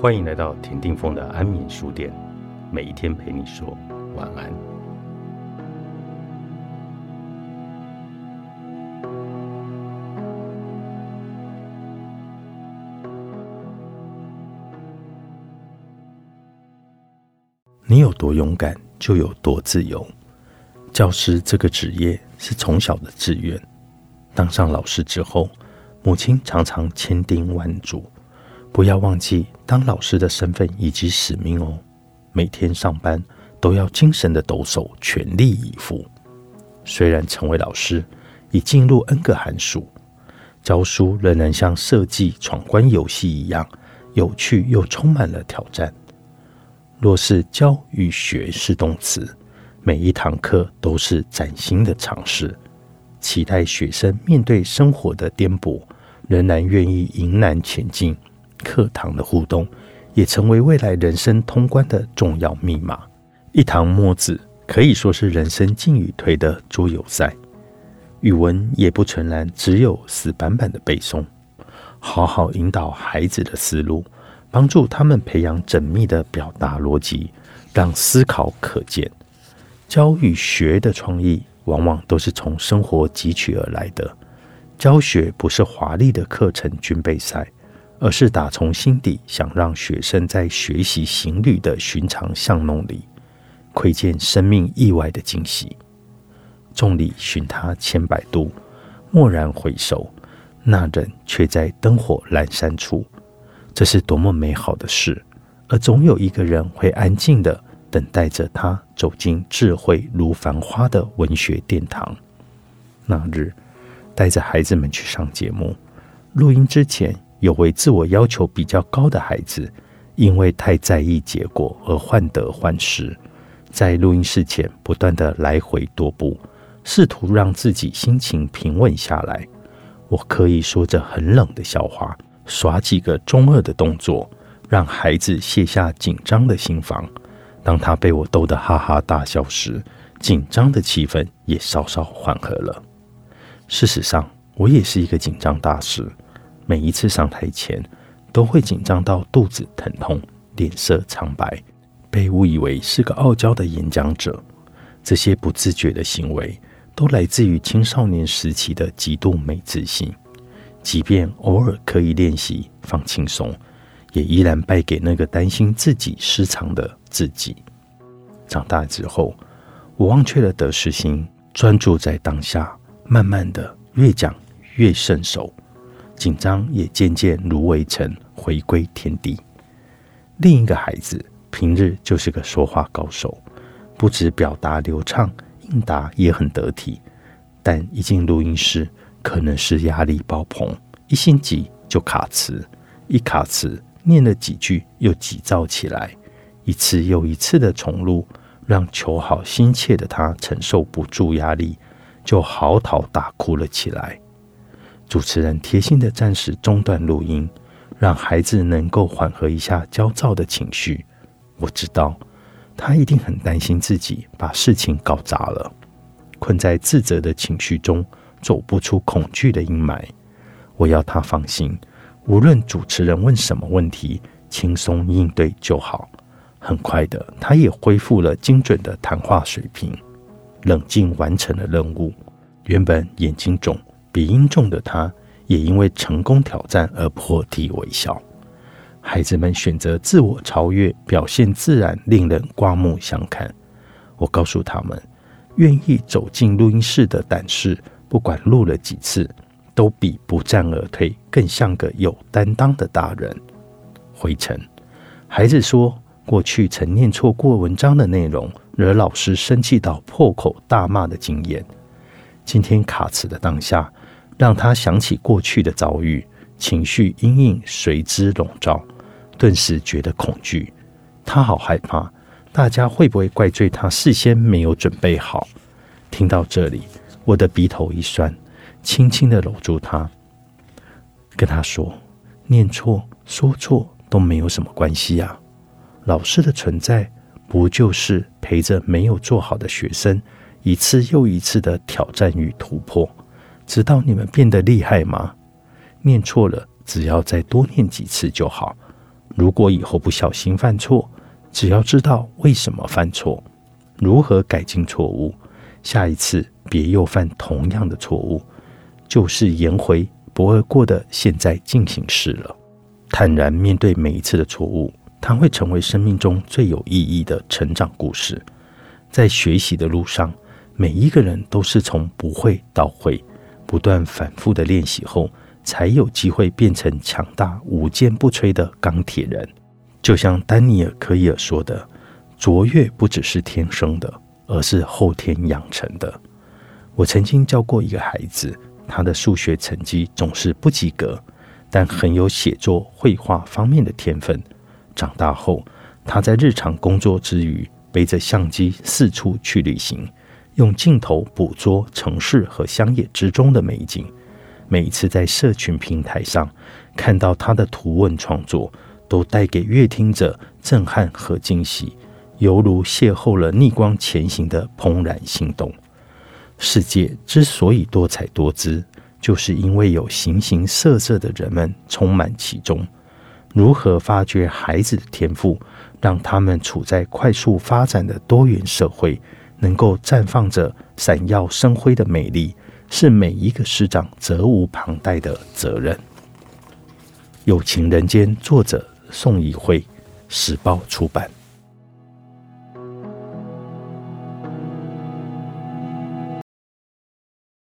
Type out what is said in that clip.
欢迎来到田定峰的安眠书店，每一天陪你说晚安。你有多勇敢，就有多自由。教师这个职业是从小的志愿，当上老师之后，母亲常常千叮万嘱。不要忘记当老师的身份以及使命哦！每天上班都要精神的抖擞，全力以赴。虽然成为老师已进入 N 个寒暑，教书仍然像设计闯关游戏一样有趣又充满了挑战。若是教与学是动词，每一堂课都是崭新的尝试。期待学生面对生活的颠簸，仍然愿意迎难前进。课堂的互动也成为未来人生通关的重要密码。一堂墨子可以说是人生进与退的桌游赛。语文也不纯然只有死板板的背诵，好好引导孩子的思路，帮助他们培养缜密的表达逻辑，让思考可见。教与学的创意，往往都是从生活汲取而来的。教学不是华丽的课程军备赛。而是打从心底想让学生在学习行旅的寻常巷弄里，窥见生命意外的惊喜。众里寻他千百度，蓦然回首，那人却在灯火阑珊处。这是多么美好的事！而总有一个人会安静的等待着他走进智慧如繁花的文学殿堂。那日，带着孩子们去上节目，录音之前。有位自我要求比较高的孩子，因为太在意结果而患得患失，在录音室前不断的来回踱步，试图让自己心情平稳下来。我可以说着很冷的笑话，耍几个中二的动作，让孩子卸下紧张的心房。当他被我逗得哈哈大笑时，紧张的气氛也稍稍缓和了。事实上，我也是一个紧张大师。每一次上台前，都会紧张到肚子疼痛、脸色苍白，被误以为是个傲娇的演讲者。这些不自觉的行为，都来自于青少年时期的极度没自信。即便偶尔可以练习放轻松，也依然败给那个担心自己失常的自己。长大之后，我忘却了得失心，专注在当下，慢慢的越讲越顺手。紧张也渐渐如围城，回归天地。另一个孩子平日就是个说话高手，不止表达流畅，应答也很得体。但一进录音室，可能是压力爆棚，一心急就卡词，一卡词念了几句又急躁起来，一次又一次的重录，让求好心切的他承受不住压力，就嚎啕大哭了起来。主持人贴心的暂时中断录音，让孩子能够缓和一下焦躁的情绪。我知道他一定很担心自己把事情搞砸了，困在自责的情绪中走不出恐惧的阴霾。我要他放心，无论主持人问什么问题，轻松应对就好。很快的，他也恢复了精准的谈话水平，冷静完成了任务。原本眼睛肿。鼻音重的他，也因为成功挑战而破涕为笑。孩子们选择自我超越，表现自然，令人刮目相看。我告诉他们，愿意走进录音室的胆识，不管录了几次，都比不战而退更像个有担当的大人。回程，孩子说，过去曾念错过文章的内容，惹老师生气到破口大骂的经验。今天卡词的当下。让他想起过去的遭遇，情绪阴影随之笼罩，顿时觉得恐惧。他好害怕，大家会不会怪罪他事先没有准备好？听到这里，我的鼻头一酸，轻轻的搂住他，跟他说：“念错、说错都没有什么关系啊。老师的存在，不就是陪着没有做好的学生，一次又一次的挑战与突破？”直到你们变得厉害吗？念错了，只要再多念几次就好。如果以后不小心犯错，只要知道为什么犯错，如何改进错误，下一次别又犯同样的错误，就是颜回不二过的现在进行时了。坦然面对每一次的错误，它会成为生命中最有意义的成长故事。在学习的路上，每一个人都是从不会到会，不断反复的练习后，才有机会变成强大、无坚不摧的钢铁人。就像丹尼尔·科伊尔说的：“卓越不只是天生的，而是后天养成的。”我曾经教过一个孩子，他的数学成绩总是不及格，但很有写作、绘画方面的天分。长大后，他在日常工作之余，背着相机四处去旅行，用镜头捕捉城市和乡野之中的美景。每一次在社群平台上看到他的图文创作，都带给阅听者震撼和惊喜，犹如邂逅了逆光前行的怦然心动。世界之所以多彩多姿，就是因为有形形色色的人们充满其中。如何发掘孩子的天赋？让他们处在快速发展的多元社会，能够绽放着闪耀生辉的美丽，是每一个师长责无旁贷的责任。有情人间，作者宋以慧，时报出版。